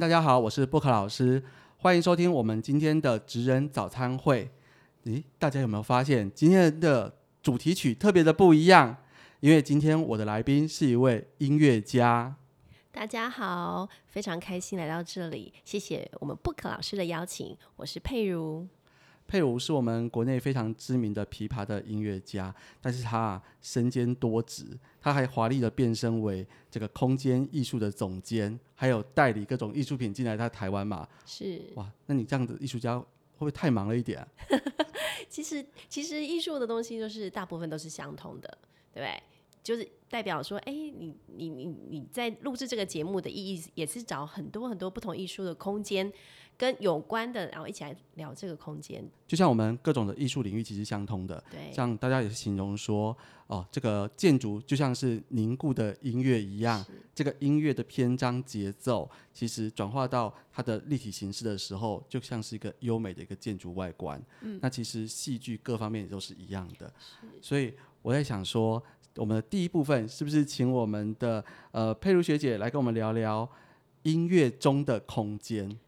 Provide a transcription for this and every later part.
大家好，我是布克老师，欢迎收听我们今天的职人早餐会。咦，大家有没有发现今天的主题曲特别的不一样？因为今天我的来宾是一位音乐家。大家好，非常开心来到这里，谢谢我们布克老师的邀请，我是佩如。佩如是我们国内非常知名的琵琶的音乐家，但是他啊身兼多职，他还华丽的变身为这个空间艺术的总监，还有代理各种艺术品进来他台湾嘛。是哇，那你这样的艺术家会不会太忙了一点？其实其实艺术的东西就是大部分都是相通的，对不对？就是代表说，哎，你你你你在录制这个节目的意义，也是找很多很多不同艺术的空间。跟有关的，然后一起来聊这个空间。就像我们各种的艺术领域其实相通的，对。像大家也是形容说，哦，这个建筑就像是凝固的音乐一样，这个音乐的篇章节奏，其实转化到它的立体形式的时候，就像是一个优美的一个建筑外观。嗯。那其实戏剧各方面也都是一样的。所以我在想说，我们的第一部分是不是请我们的呃佩如学姐来跟我们聊聊音乐中的空间？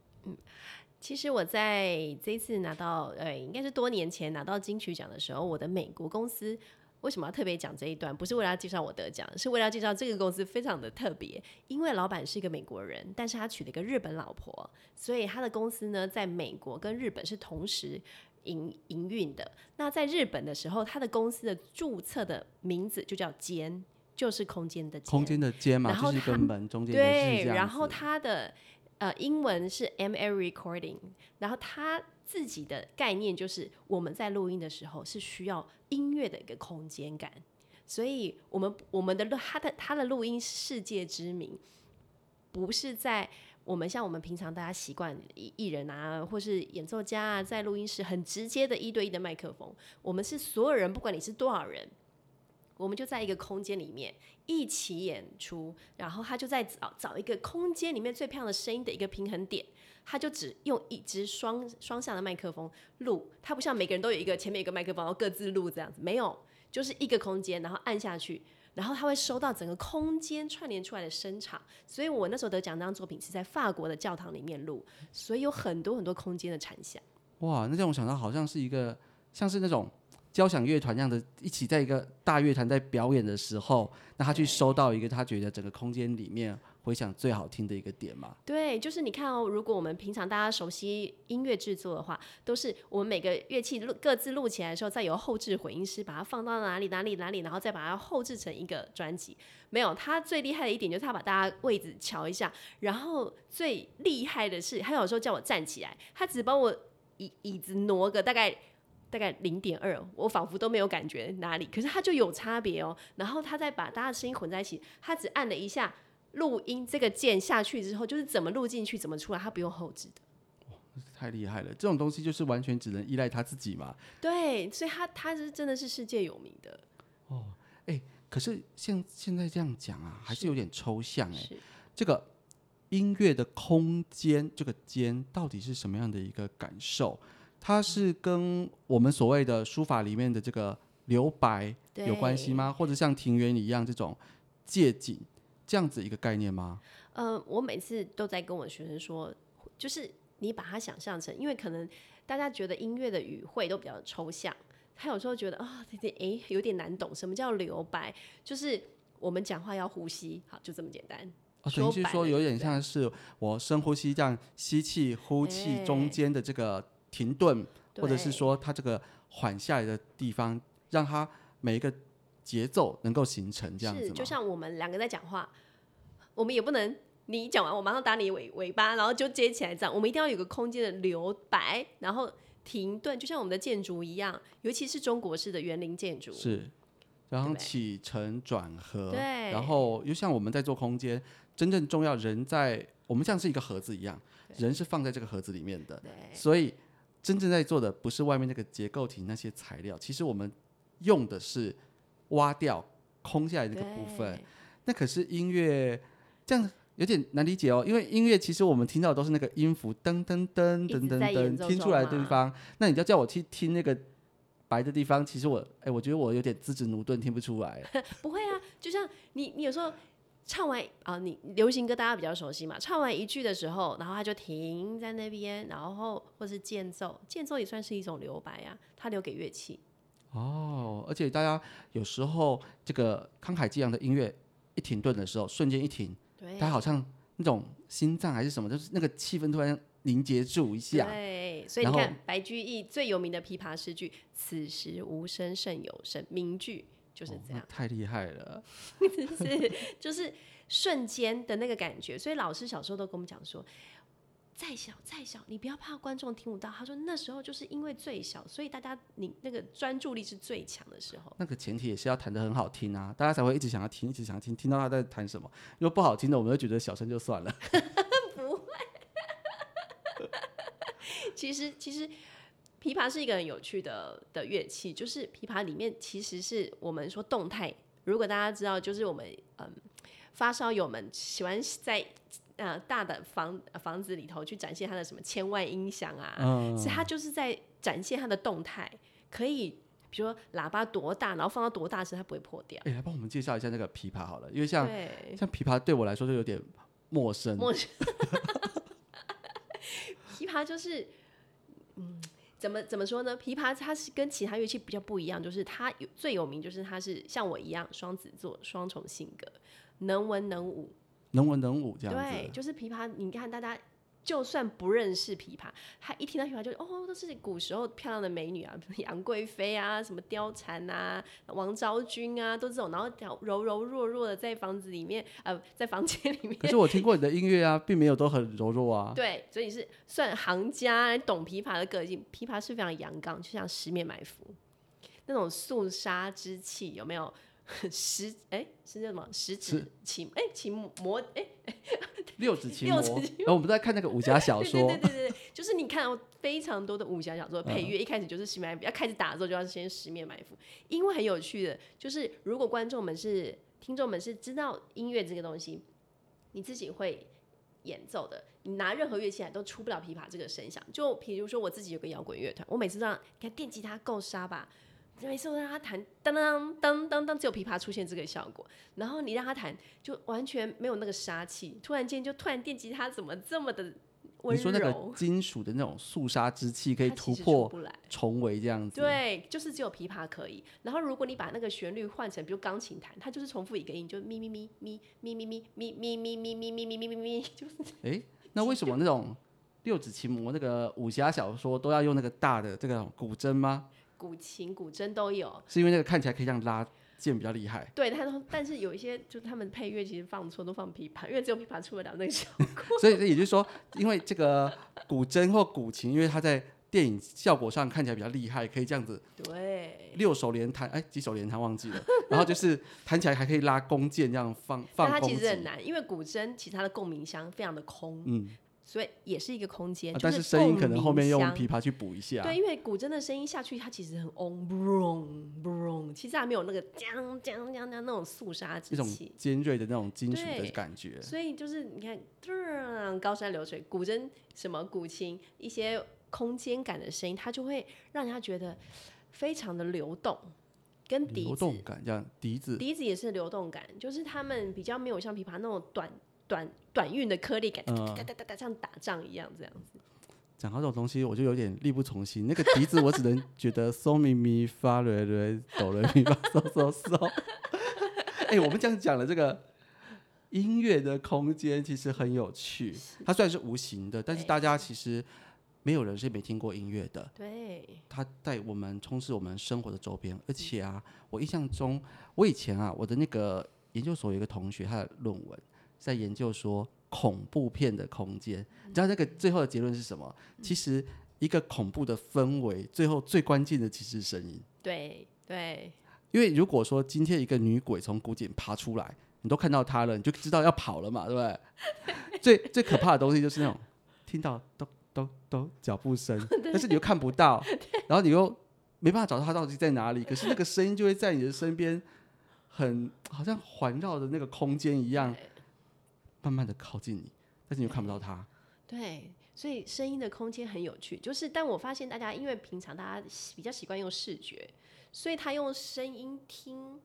嗯。其实我在这一次拿到，呃，应该是多年前拿到金曲奖的时候，我的美国公司为什么要特别讲这一段？不是为了要介绍我得奖，是为了介绍这个公司非常的特别，因为老板是一个美国人，但是他娶了一个日本老婆，所以他的公司呢，在美国跟日本是同时营营运的。那在日本的时候，他的公司的注册的名字就叫间，就是空间的空间的间嘛，就是跟门中间对，然后他的。呃，英文是 M A Recording，然后他自己的概念就是我们在录音的时候是需要音乐的一个空间感，所以我们我们的录他的他的录音世界知名，不是在我们像我们平常大家习惯艺人啊，或是演奏家啊，在录音室很直接的一对一的麦克风，我们是所有人，不管你是多少人。我们就在一个空间里面一起演出，然后他就在找找一个空间里面最漂亮的声音的一个平衡点，他就只用一支双双向的麦克风录，他不像每个人都有一个前面一个麦克风，然后各自录这样子，没有，就是一个空间，然后按下去，然后他会收到整个空间串联出来的声场，所以我那时候得奖那张作品是在法国的教堂里面录，所以有很多很多空间的产响。哇，那让我想到好像是一个像是那种。交响乐团这样的一起在一个大乐团在表演的时候，那他去收到一个他觉得整个空间里面回响最好听的一个点嘛？对，就是你看哦，如果我们平常大家熟悉音乐制作的话，都是我们每个乐器录各自录起来的时候，再由后置混音师把它放到哪里哪里哪里，然后再把它后置成一个专辑。没有，他最厉害的一点就是他把大家位置瞧一下，然后最厉害的是，他有时候叫我站起来，他只帮我椅椅子挪个大概。大概零点二，我仿佛都没有感觉哪里，可是它就有差别哦。然后他再把大家的声音混在一起，他只按了一下录音这个键下去之后，就是怎么录进去怎么出来，他不用后置的。哇，太厉害了！这种东西就是完全只能依赖他自己嘛。对，所以他他是真的是世界有名的。哦，哎，可是现现在这样讲啊，还是有点抽象哎。这个音乐的空间，这个间到底是什么样的一个感受？它是跟我们所谓的书法里面的这个留白有关系吗？或者像庭园里一样这种借景这样子一个概念吗？呃，我每次都在跟我学生说，就是你把它想象成，因为可能大家觉得音乐的语汇都比较抽象，他有时候觉得啊，有点哎有点难懂，什么叫留白？就是我们讲话要呼吸，好，就这么简单。等于是说有点像是我深呼吸，这样吸气、呼气中间的这个。停顿，或者是说它这个缓下来的地方，让它每一个节奏能够形成这样子就像我们两个在讲话，我们也不能你讲完我马上打你尾尾巴，然后就接起来这样。我们一定要有个空间的留白，然后停顿，就像我们的建筑一样，尤其是中国式的园林建筑。是，然后起承转合，对，然后又像我们在做空间，真正重要人在我们像是一个盒子一样，人是放在这个盒子里面的，所以。真正在做的不是外面那个结构体那些材料，其实我们用的是挖掉空下来那个部分。那可是音乐这样有点难理解哦，因为音乐其实我们听到的都是那个音符噔噔噔噔噔噔听出来的地方。那你要叫我去听那个白的地方，其实我哎，我觉得我有点资质驽钝，听不出来。不会啊，就像你你有时候唱完啊，你流行歌大家比较熟悉嘛，唱完一句的时候，然后他就停在那边，然后或是间奏，间奏也算是一种留白啊，他留给乐器。哦，而且大家有时候这个慷慨激昂的音乐一停顿的时候，瞬间一停，对，他好像那种心脏还是什么，就是那个气氛突然凝结住一下。对，所以你看白居易最有名的琵琶诗句“此时无声胜有声”，名句就是这样，太厉害了，是就是瞬间的那个感觉。所以老师小时候都跟我们讲说。再小再小，你不要怕观众听不到。他说那时候就是因为最小，所以大家你那个专注力是最强的时候。那个前提也是要弹的很好听啊，大家才会一直想要听，一直想要听，听到他在弹什么。如果不好听的，我们就觉得小声就算了。不会。其实其实琵琶是一个很有趣的的乐器，就是琵琶里面其实是我们说动态。如果大家知道，就是我们嗯发烧友们喜欢在。呃，大的房房子里头去展现它的什么千万音响啊，所以它就是在展现它的动态，可以比如说喇叭多大，然后放到多大声它不会破掉。哎，来帮我们介绍一下那个琵琶好了，因为像像琵琶对我来说就有点陌生。陌生。琵琶就是，嗯，怎么怎么说呢？琵琶它是跟其他乐器比较不一样，就是它有最有名就是它是像我一样双子座，双重性格，能文能武。能文能武这样子，对，就是琵琶。你看，大家就算不认识琵琶，他一听到琵琶就哦，都是古时候漂亮的美女啊，杨贵妃啊，什么貂蝉啊，王昭君啊，都这种，然后柔柔弱弱的在房子里面，呃，在房间里面。可是我听过你的音乐啊，并没有都很柔弱啊。对，所以是算行家，懂琵琶的个性。琵琶是非常阳刚，就像十面埋伏那种肃杀之气，有没有？十哎是叫什么？十指琴哎琴魔哎六指琴魔。然后我们在看那个武侠小说，对对对对，就是你看到非常多的武侠小说配乐，一开始就是十面埋伏，要开始打的时候就要先十面埋伏。因为很有趣的，就是如果观众们是听众们是知道音乐这个东西，你自己会演奏的，你拿任何乐器来都出不了琵琶这个声响。就比如说我自己有个摇滚乐团，我每次都让看电吉他够杀吧。每次我让他弹当当当当当，只有琵琶出现这个效果，然后你让他弹，就完全没有那个杀气。突然间就突然电吉他怎么这么的温柔？你说那个金属的那种肃杀之气可以突破重围这样子？对，就是只有琵琶可以。然后如果你把那个旋律换成比如钢琴弹，它就是重复一个音，就咪咪咪咪咪咪咪咪咪咪咪咪咪咪咪咪咪，就是。哎，那为什么那种六指琴魔那个武侠小说都要用那个大的这个古筝吗？古琴、古筝都有，是因为那个看起来可以这样拉键比较厉害。对，他说，但是有一些就是他们配乐其实放错，都放琵琶，因为只有琵琶出得了那个效果。所以也就是说，因为这个古筝或古琴，因为它在电影效果上看起来比较厉害，可以这样子。对。六手连弹，哎，几手连弹忘记了。然后就是弹起来还可以拉弓箭，这样放放。它其实很难，因为古筝其他的共鸣箱非常的空。嗯。所以也是一个空间，但是声音可能后面用琵琶去补一下。对，因为古筝的声音下去，它其实很嗡嗡嗡，其实还没有那个将将将将那种肃杀之气，尖锐的那种金属的感觉。所以就是你看，高山流水，古筝什么古琴一些空间感的声音，它就会让人家觉得非常的流动，跟笛子流动感这样，笛子笛子也是流动感，就是他们比较没有像琵琶那种短。短短运的颗粒感，哒哒哒哒，像打仗一样这样子。讲到这种东西，我就有点力不从心。那个笛子，我只能觉得嗦咪咪发瑞瑞哆瑞咪发嗦嗦嗦。哎，我们这样讲了这个音乐的空间，其实很有趣。它虽然是无形的，但是大家其实没有人是没听过音乐的。对，它在我们充斥我们生活的周边。而且啊，我印象中，我以前啊，我的那个研究所有一个同学，他的论文。在研究说恐怖片的空间，你知道那个最后的结论是什么？其实一个恐怖的氛围，最后最关键的其实是声音。对对，因为如果说今天一个女鬼从古井爬出来，你都看到她了，你就知道要跑了嘛，对不对？最最可怕的东西就是那种听到咚咚咚脚步声，但是你又看不到，然后你又没办法找到她到底在哪里，可是那个声音就会在你的身边，很好像环绕的那个空间一样。慢慢的靠近你，但是你又看不到他。对，所以声音的空间很有趣。就是，但我发现大家因为平常大家比较习惯用视觉，所以他用声音听。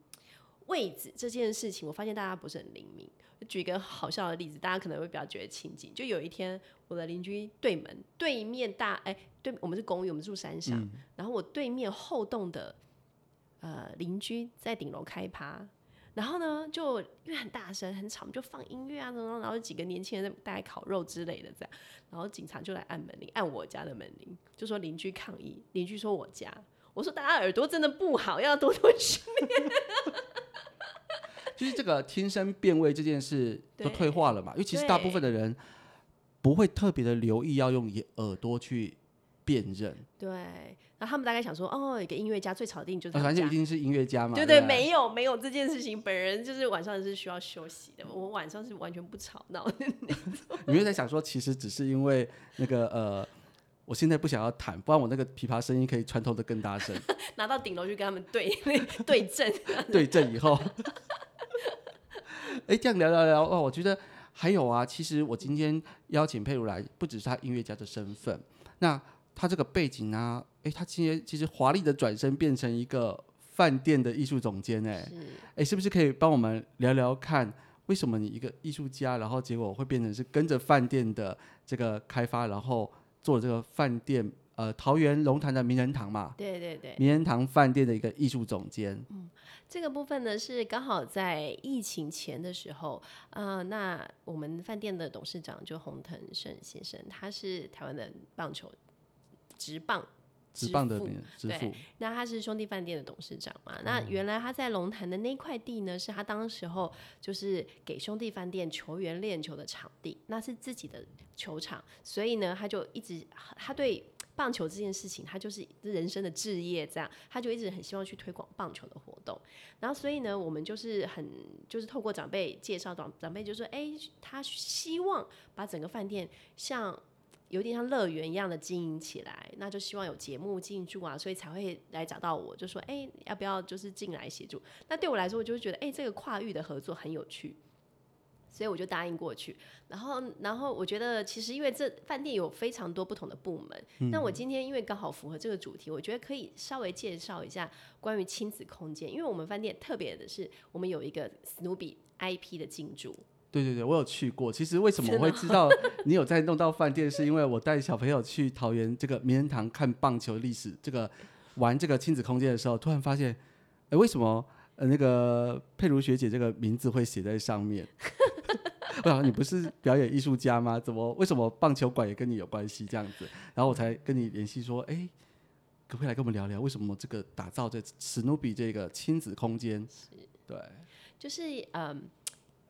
位置这件事情，我发现大家不是很灵敏。举一个好笑的例子，大家可能会比较觉得亲近。就有一天，我的邻居对门对面大哎，对我们是公寓，我们住山上，然后我对面后栋的呃邻居在顶楼开趴，然后呢就因为很大声很吵，就放音乐啊什么，然后几个年轻人在大概烤肉之类的这样，然后警察就来按门铃，按我家的门铃，就说邻居抗议，邻居说我家，我说大家耳朵真的不好，要多多训练。就是这个听声辨位这件事都退化了嘛？因为其实大部分的人不会特别的留意要用耳朵去辨认。对，然后他们大概想说，哦，一个音乐家最吵的定就是，反正一定是音乐家嘛。对对，没有没有这件事情，本人就是晚上是需要休息的，我晚上是完全不吵闹的那种。你会在想说，其实只是因为那个呃，我现在不想要弹，不然我那个琵琶声音可以穿透的更大声，拿到顶楼去跟他们对 对阵，对阵以后。哎，这样聊聊聊哦，我觉得还有啊。其实我今天邀请佩如来，不只是他音乐家的身份，那他这个背景啊？哎，他今天其实华丽的转身变成一个饭店的艺术总监，哎，哎，是不是可以帮我们聊聊看，为什么你一个艺术家，然后结果会变成是跟着饭店的这个开发，然后做这个饭店？呃，桃园龙潭的名人堂嘛，对对对，名人堂饭店的一个艺术总监。嗯，这个部分呢是刚好在疫情前的时候，呃，那我们饭店的董事长就洪腾胜先生，他是台湾的棒球直棒。直棒的支付，那他是兄弟饭店的董事长嘛？那原来他在龙潭的那块地呢，是他当时候就是给兄弟饭店球员练球的场地，那是自己的球场，所以呢，他就一直他对棒球这件事情，他就是人生的置业，这样他就一直很希望去推广棒球的活动。然后所以呢，我们就是很就是透过长辈介绍，长长辈就说，哎，他希望把整个饭店像。有点像乐园一样的经营起来，那就希望有节目进驻啊，所以才会来找到我，就说，哎，要不要就是进来协助？那对我来说，我就会觉得，哎，这个跨域的合作很有趣，所以我就答应过去。然后，然后我觉得，其实因为这饭店有非常多不同的部门，那我今天因为刚好符合这个主题，我觉得可以稍微介绍一下关于亲子空间，因为我们饭店特别的是，我们有一个史努比 IP 的进驻。对对对，我有去过。其实为什么我会知道 你有在弄到饭店，是因为我带小朋友去桃园这个名人堂看棒球历史，这个玩这个亲子空间的时候，突然发现，哎，为什么呃那个佩如学姐这个名字会写在上面？我想你不是表演艺术家吗？怎么为什么棒球馆也跟你有关系这样子？然后我才跟你联系说，哎，可不可以来跟我们聊聊，为什么这个打造这史努比这个亲子空间？对，就是嗯。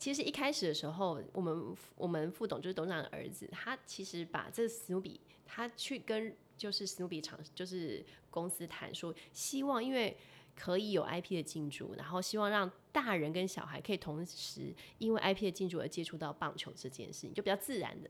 其实一开始的时候，我们我们副董就是董事长的儿子，他其实把这史努比，他去跟就是史努比厂就是公司谈说，希望因为可以有 IP 的进驻，然后希望让大人跟小孩可以同时因为 IP 的进驻而接触到棒球这件事情，就比较自然的。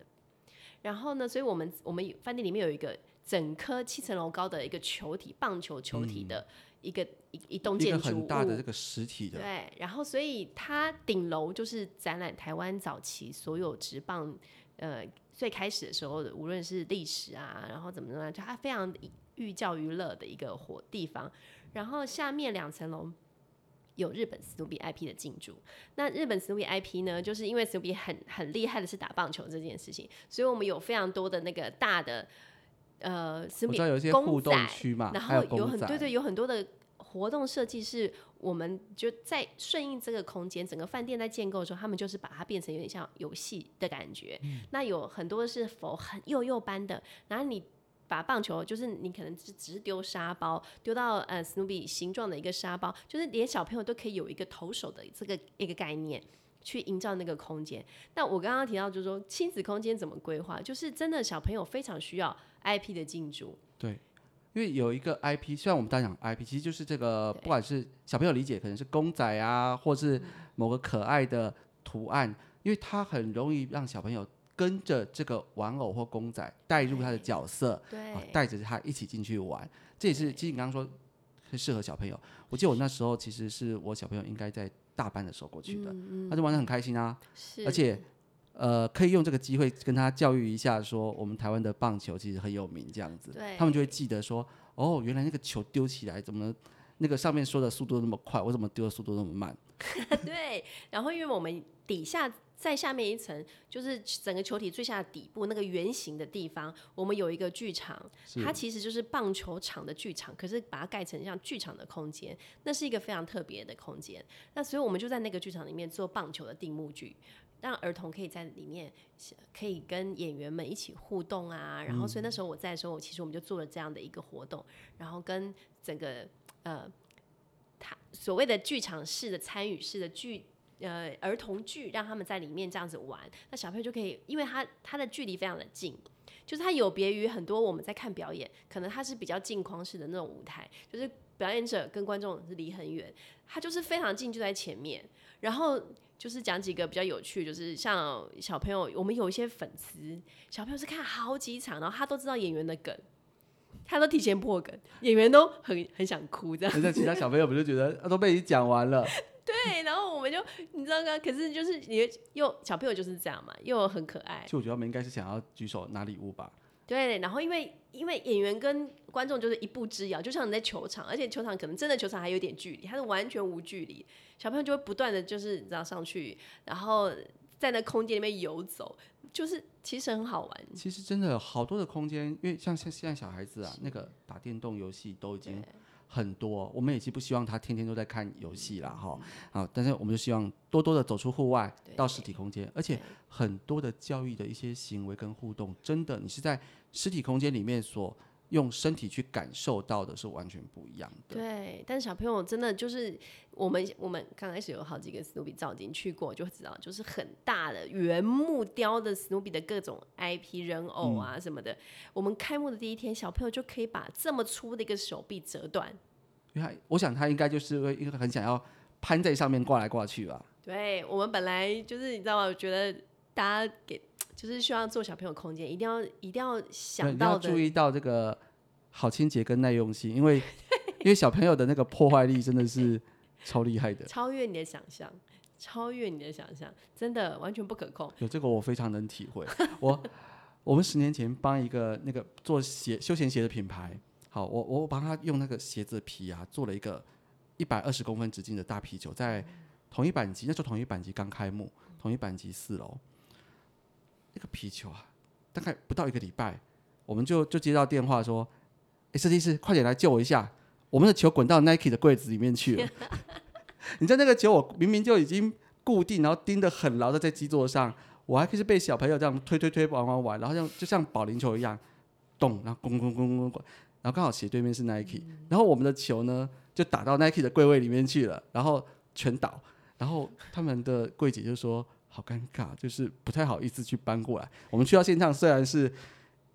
然后呢，所以我们我们饭店里面有一个整颗七层楼高的一个球体棒球球体的。一个一一栋建筑物，很大的这个实体的，对，然后所以它顶楼就是展览台湾早期所有职棒，呃，最开始的时候的，无论是历史啊，然后怎么怎么样，就它非常寓教于乐的一个活地方。然后下面两层楼有日本史努比 IP 的进驻。那日本史努比 IP 呢，就是因为史努比很很厉害的是打棒球这件事情，所以我们有非常多的那个大的。呃，史努比公仔，然后有很对对，有很多的活动设计是我们就在顺应这个空间。整个饭店在建构的时候，他们就是把它变成有点像游戏的感觉。那有很多是否很幼幼班的，然后你把棒球，就是你可能只只是丢沙包，丢到呃史努比形状的一个沙包，就是连小朋友都可以有一个投手的这个一个概念。去营造那个空间。那我刚刚提到，就是说亲子空间怎么规划，就是真的小朋友非常需要 IP 的进驻。对，因为有一个 IP，虽然我们大家讲 IP，其实就是这个，不管是小朋友理解，可能是公仔啊，或是某个可爱的图案，因为它很容易让小朋友跟着这个玩偶或公仔带入他的角色，对，带着他一起进去玩。这也是其实你刚刚说很适合小朋友。我记得我那时候其实是我小朋友应该在。大班的时候过去的，他就玩的很开心啊，而且呃，可以用这个机会跟他教育一下，说我们台湾的棒球其实很有名，这样子，他们就会记得说，哦，原来那个球丢起来怎么那个上面说的速度那么快，我怎么丢的速度那么慢？对，然后因为我们底下在下面一层，就是整个球体最下底部那个圆形的地方，我们有一个剧场，它其实就是棒球场的剧场，可是把它盖成像剧场的空间，那是一个非常特别的空间。那所以我们就在那个剧场里面做棒球的定目剧。让儿童可以在里面，可以跟演员们一起互动啊。然后，所以那时候我在的时候，其实我们就做了这样的一个活动，然后跟整个呃，他所谓的剧场式的参与式的剧呃儿童剧，让他们在里面这样子玩。那小朋友就可以，因为他他的距离非常的近，就是他有别于很多我们在看表演，可能他是比较镜框式的那种舞台，就是表演者跟观众是离很远，他就是非常近就在前面，然后。就是讲几个比较有趣，就是像小朋友，我们有一些粉丝小朋友是看好几场，然后他都知道演员的梗，他都提前破梗，演员都很很想哭这样。那其他小朋友不就觉得都被你讲完了？对，然后我们就你知道吗？可是就是你又小朋友就是这样嘛，又很可爱。就我觉得他们应该是想要举手拿礼物吧。对，然后因为因为演员跟观众就是一步之遥，就像你在球场，而且球场可能真的球场还有点距离，他是完全无距离。小朋友就会不断的就是你知道上去，然后在那空间里面游走，就是其实很好玩。其实真的好多的空间，因为像像现在小孩子啊，那个打电动游戏都已经很多，我们也是不希望他天天都在看游戏啦，哈啊，但是我们就希望多多的走出户外，到实体空间，而且很多的教育的一些行为跟互动，真的你是在实体空间里面所。用身体去感受到的是完全不一样的。对，但是小朋友真的就是我们我们刚开始有好几个史努比造景去过，就知道就是很大的原木雕的史努比的各种 IP 人偶啊什么的。我们开幕的第一天，小朋友就可以把这么粗的一个手臂折断。因为我想他应该就是一个很想要攀在上面挂来挂去吧。对我们本来就是你知道吗？我觉得大家给。就是希望做小朋友空间，一定要一定要想到的，注意到这个好清洁跟耐用性，因为 因为小朋友的那个破坏力真的是超厉害的，超越你的想象，超越你的想象，真的完全不可控。有这个我非常能体会。我我们十年前帮一个那个做鞋休闲鞋的品牌，好，我我帮他用那个鞋子皮啊，做了一个一百二十公分直径的大皮球，在统一板级，那时候统一板级刚开幕，统一板级四楼。那个皮球啊，大概不到一个礼拜，我们就就接到电话说：“哎，设计师，快点来救我一下！我们的球滚到 Nike 的柜子里面去了。你知道那个球，我明明就已经固定，然后钉得很牢的在基座上，我还可以被小朋友这样推推推玩玩玩，然后像就像保龄球一样动，然后滚滚滚滚滚，然后刚好斜对面是 Nike，然后我们的球呢就打到 Nike 的柜位里面去了，然后全倒，然后他们的柜姐就说。好尴尬，就是不太好意思去搬过来。我们去到现场，虽然是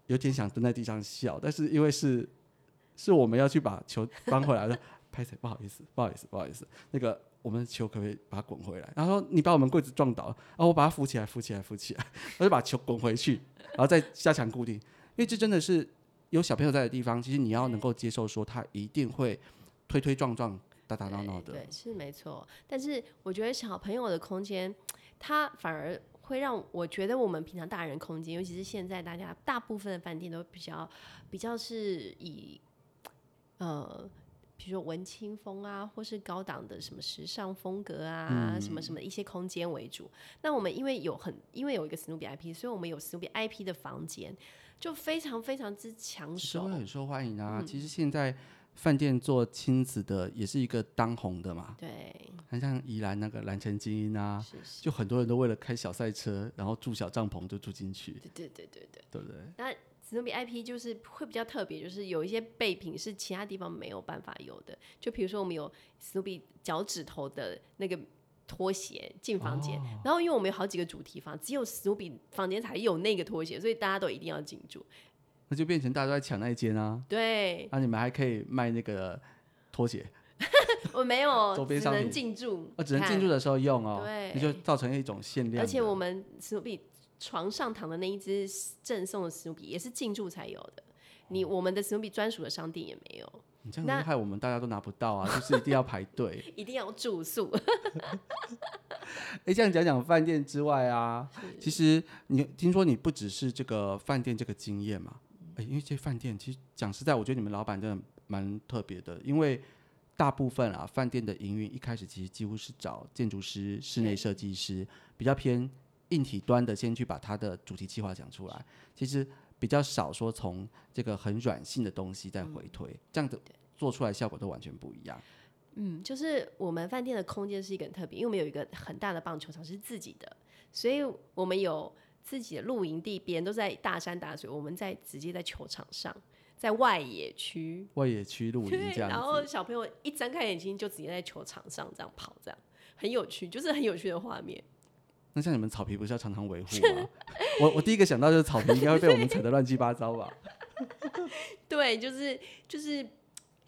有点想蹲在地上笑，但是因为是是我们要去把球搬回来 的，拍谁？不好意思，不好意思，不好意思。那个我们的球可不可以把它滚回来？然后说你把我们柜子撞倒了，然后我把它扶起来，扶起来，扶起来，我就把球滚回去，然后再加强固定。因为这真的是有小朋友在的地方，其实你要能够接受说他一定会推推撞撞、打打闹闹的。对，是没错。但是我觉得小朋友的空间。它反而会让我觉得，我们平常大人空间，尤其是现在大家大部分的饭店都比较比较是以呃，比如说文青风啊，或是高档的什么时尚风格啊，什么什么一些空间为主。那我们因为有很因为有一个史努比 IP，所以我们有史努比 IP 的房间，就非常非常之抢手，很受欢迎啊。其实现在。饭店做亲子的也是一个当红的嘛，对，很像宜兰那个蓝城精英啊，就很多人都为了开小赛车，然后住小帐篷就住进去，对对对对对，对不对？那史努比 IP 就是会比较特别，就是有一些备品是其他地方没有办法有的，就比如说我们有史努比脚趾头的那个拖鞋进房间，然后因为我们有好几个主题房，只有史努比房间才有那个拖鞋，所以大家都一定要进驻。那就变成大家都在抢那一间啊！对，那你们还可以卖那个拖鞋。我没有，周边只能进驻。哦，只能进驻的时候用哦。对，那就造成一种限量。而且我们史努比床上躺的那一只赠送的史努比也是进驻才有的，你我们的史努比专属的商店也没有。你这样害我们大家都拿不到啊！就是一定要排队，一定要住宿。哎，这样讲讲饭店之外啊，其实你听说你不只是这个饭店这个经验嘛？哎，因为这饭店其实讲实在，我觉得你们老板真的蛮特别的，因为大部分啊饭店的营运一开始其实几乎是找建筑师、室内设计师，比较偏硬体端的，先去把它的主题计划讲出来。其实比较少说从这个很软性的东西再回推，这样子做出来效果都完全不一样。嗯，就是我们饭店的空间是一个很特别，因为我们有一个很大的棒球场是自己的，所以我们有自己的露营地，别人都在大山大水，我们在直接在球场上。在外野区，外野区露营这样，然后小朋友一睁开眼睛就直接在球场上这样跑，这样很有趣，就是很有趣的画面。那像你们草皮不是要常常维护吗？我我第一个想到就是草皮应该会被我们踩得乱七八糟吧？对，就是就是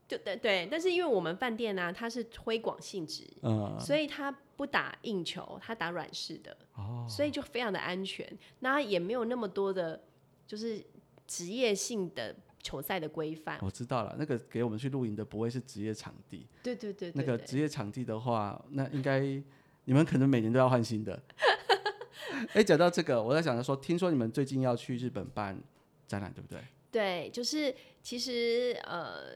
就对对，但是因为我们饭店呢，它是推广性质，嗯，所以它不打硬球，它打软式的，哦，所以就非常的安全，那也没有那么多的，就是职业性的。球赛的规范，我知道了。那个给我们去露营的不会是职业场地，对对对。那个职业场地的话，那应该你们可能每年都要换新的。哎，讲到这个，我在想着说，听说你们最近要去日本办展览，对不对？对，就是其实呃，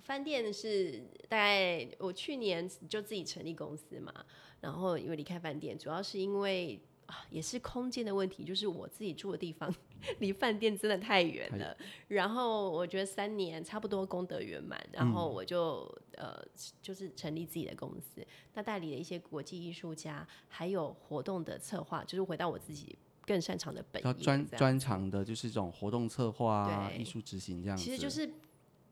饭店是大概我去年就自己成立公司嘛，然后因为离开饭店，主要是因为。啊，也是空间的问题，就是我自己住的地方 离饭店真的太远了。然后我觉得三年差不多功德圆满，然后我就呃就是成立自己的公司，那代理了一些国际艺术家，还有活动的策划，就是回到我自己更擅长的本业，专专长的就是这种活动策划、啊艺术执行这样子。其实就是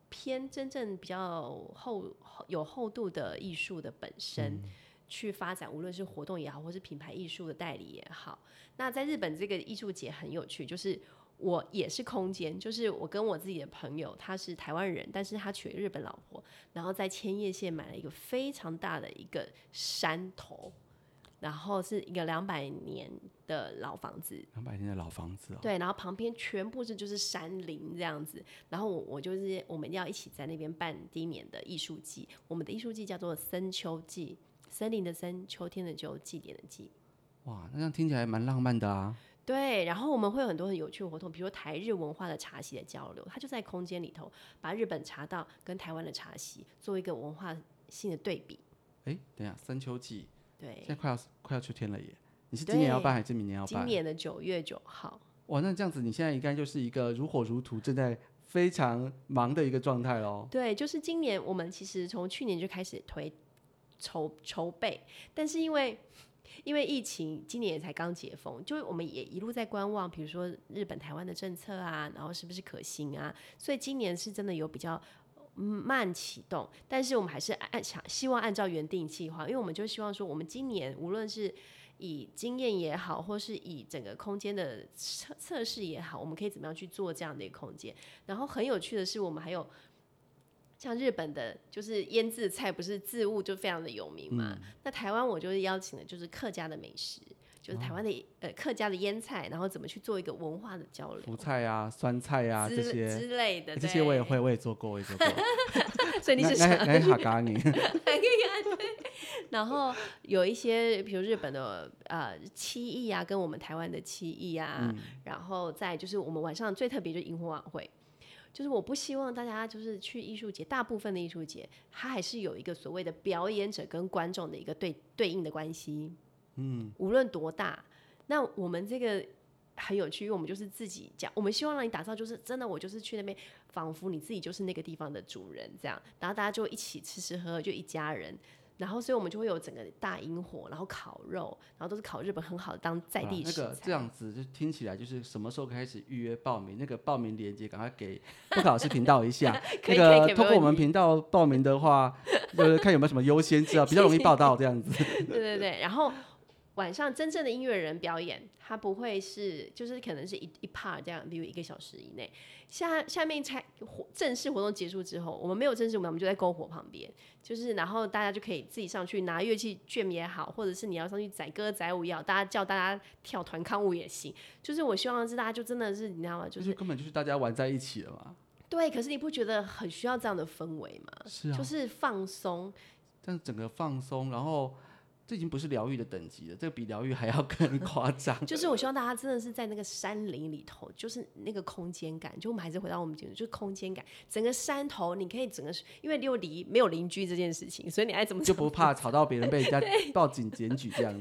偏真正比较厚有厚度的艺术的本身。去发展，无论是活动也好，或是品牌艺术的代理也好。那在日本这个艺术节很有趣，就是我也是空间，就是我跟我自己的朋友，他是台湾人，但是他娶了日本老婆，然后在千叶县买了一个非常大的一个山头，然后是一个两百年的老房子，两百年的老房子，对，然后旁边全部是就是山林这样子，然后我我就是我们要一起在那边办第一年的艺术季，我们的艺术季叫做深秋季。森林的森，秋天的秋，祭典的祭。哇，那这样听起来蛮浪漫的啊。对，然后我们会有很多很有趣的活动，比如说台日文化的茶席的交流，它就在空间里头，把日本茶道跟台湾的茶席做一个文化性的对比。哎，等下，深秋季，对，现在快要快要秋天了耶。你是今年要办还是明年要办？今年的九月九号。哇，那这样子你现在应该就是一个如火如荼、正在非常忙的一个状态喽。对，就是今年我们其实从去年就开始推。筹筹备，但是因为因为疫情，今年也才刚解封，就我们也一路在观望，比如说日本、台湾的政策啊，然后是不是可行啊？所以今年是真的有比较慢启动，但是我们还是按想希望按照原定计划，因为我们就希望说，我们今年无论是以经验也好，或是以整个空间的测测试也好，我们可以怎么样去做这样的一个空间？然后很有趣的是，我们还有。像日本的，就是腌制菜，不是渍物就非常的有名嘛。那台湾我就是邀请的，就是客家的美食，就是台湾的呃客家的腌菜，然后怎么去做一个文化的交流。福菜啊，酸菜啊这些之类的，这些我也会，我也做过，我也做过。所以你是哎哈嘎你。然后有一些，比如日本的呃七艺啊，跟我们台湾的七艺啊，然后再就是我们晚上最特别就是萤火晚会。就是我不希望大家就是去艺术节，大部分的艺术节，它还是有一个所谓的表演者跟观众的一个对对应的关系。嗯，无论多大，那我们这个很有趣，因为我们就是自己讲，我们希望让你打造，就是真的，我就是去那边，仿佛你自己就是那个地方的主人这样，然后大家就一起吃吃喝喝，就一家人。然后，所以我们就会有整个大萤火，然后烤肉，然后都是烤日本很好的当在地食材。那个这样子就听起来就是什么时候开始预约报名？那个报名链接赶快给不考试频道一下。那个通过我们频道报名的话，就是看有没有什么优先制啊，比较容易报到这样子。对对对，然后。晚上真正的音乐人表演，他不会是，就是可能是一一 part 这样，比如一个小时以内。下下面才活正式活动结束之后，我们没有正式舞台，我们就在篝火旁边，就是然后大家就可以自己上去拿乐器卷也好，或者是你要上去载歌载舞也好，大家叫大家跳团康舞也行。就是我希望是大家就真的是你知道吗？就是根本就是大家玩在一起了嘛。对，可是你不觉得很需要这样的氛围吗？是啊，就是放松，但整个放松，然后。这已经不是疗愈的等级了，这个比疗愈还要更 夸张。就是我希望大家真的是在那个山林里头，就是那个空间感。就我们还是回到我们节目，就是空间感。整个山头，你可以整个，因为又离没有邻居这件事情，所以你爱怎么就不怕吵到别人，被人家 报警检举这样子。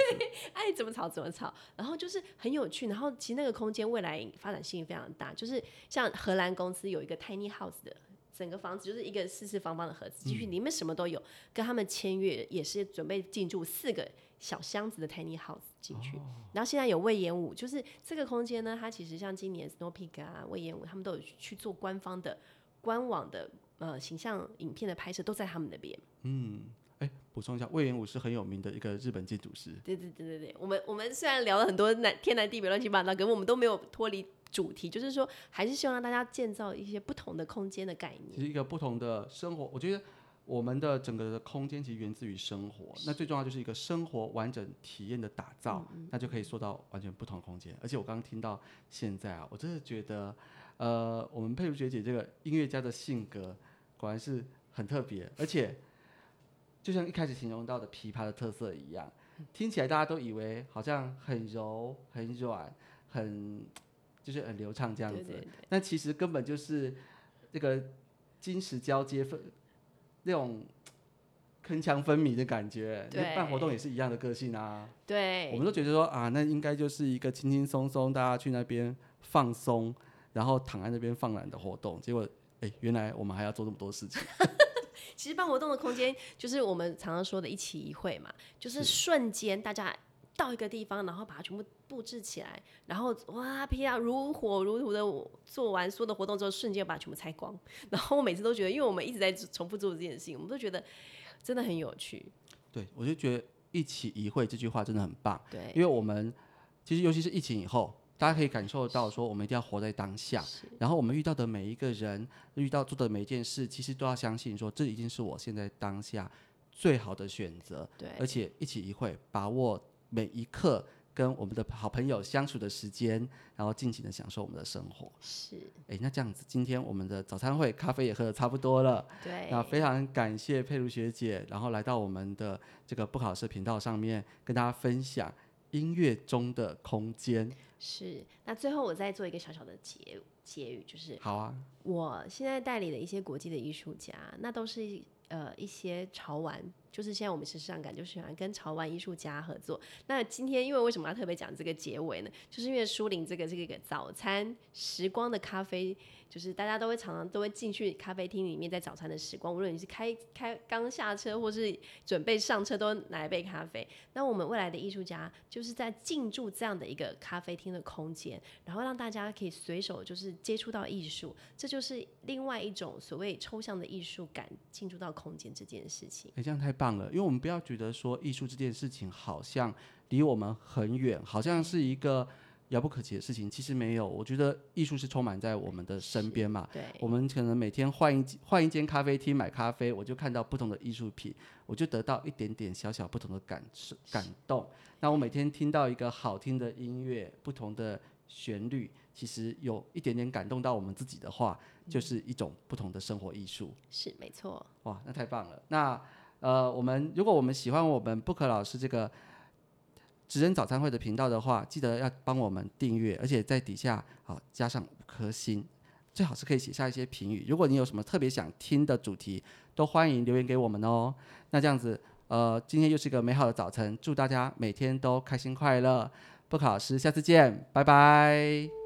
爱怎么吵怎么吵，然后就是很有趣。然后其实那个空间未来发展性非常大，就是像荷兰公司有一个 tiny house 的。整个房子就是一个四四方方的盒子，进去里面什么都有。跟他们签约也是准备进驻四个小箱子的 tiny house 进去。然后现在有魏延武，就是这个空间呢，它其实像今年 Snow Peak 啊、魏延武他们都有去做官方的官网的呃形象影片的拍摄，都在他们那边。嗯，哎，补充一下，魏延武是很有名的一个日本建筑师。对对对对对，我们我们虽然聊了很多南天南地北乱七八糟，可我们都没有脱离。主题就是说，还是希望让大家建造一些不同的空间的概念，其实一个不同的生活。我觉得我们的整个的空间其实源自于生活，那最重要就是一个生活完整体验的打造，那就可以做到完全不同的空间。而且我刚刚听到现在啊，我真的觉得，呃，我们佩如学姐这个音乐家的性格果然是很特别，而且就像一开始形容到的琵琶的特色一样，听起来大家都以为好像很柔、很软、很。就是很流畅这样子，但其实根本就是这个金石交接分那种铿锵分明的感觉。办活动也是一样的个性啊。对，我们都觉得说啊，那应该就是一个轻轻松松，大家去那边放松，然后躺在那边放懒的活动。结果，哎，原来我们还要做这么多事情。其实办活动的空间就是我们常常说的一期一会嘛，就是瞬间大家。到一个地方，然后把它全部布置起来，然后哇，噼啊，如火如荼的做完所有的活动之后，瞬间把它全部拆光。然后我每次都觉得，因为我们一直在重复做这件事情，我们都觉得真的很有趣。对，我就觉得一起一会这句话真的很棒。对，因为我们其实尤其是疫情以后，大家可以感受到说，我们一定要活在当下。然后我们遇到的每一个人，遇到做的每一件事，其实都要相信说，这已经是我现在当下最好的选择。对，而且一起一会，把握。每一刻跟我们的好朋友相处的时间，然后尽情的享受我们的生活。是，哎，那这样子，今天我们的早餐会咖啡也喝的差不多了。对，那非常感谢佩如学姐，然后来到我们的这个不考试频道上面，跟大家分享音乐中的空间。是，那最后我再做一个小小的结结语，就是好啊。我现在代理的一些国际的艺术家，那都是呃一些潮玩。就是现在我们时尚感就喜欢跟潮玩艺术家合作。那今天因为为什么要特别讲这个结尾呢？就是因为书林这个这个早餐时光的咖啡。就是大家都会常常都会进去咖啡厅里面，在早餐的时光，无论你是开开刚下车，或是准备上车，都拿一杯咖啡。那我们未来的艺术家就是在进驻这样的一个咖啡厅的空间，然后让大家可以随手就是接触到艺术，这就是另外一种所谓抽象的艺术感进入到空间这件事情。哎，这样太棒了，因为我们不要觉得说艺术这件事情好像离我们很远，好像是一个。遥不可及的事情其实没有，我觉得艺术是充满在我们的身边嘛。对，我们可能每天换一换一间咖啡厅买咖啡，我就看到不同的艺术品，我就得到一点点小小不同的感受感动。那我每天听到一个好听的音乐，不同的旋律，其实有一点点感动到我们自己的话，就是一种不同的生活艺术。是没错。哇，那太棒了。那呃，我们如果我们喜欢我们 Book 老师这个。职人早餐会的频道的话，记得要帮我们订阅，而且在底下好加上五颗星，最好是可以写下一些评语。如果你有什么特别想听的主题，都欢迎留言给我们哦。那这样子，呃，今天又是一个美好的早晨，祝大家每天都开心快乐。布考老师，下次见，拜拜。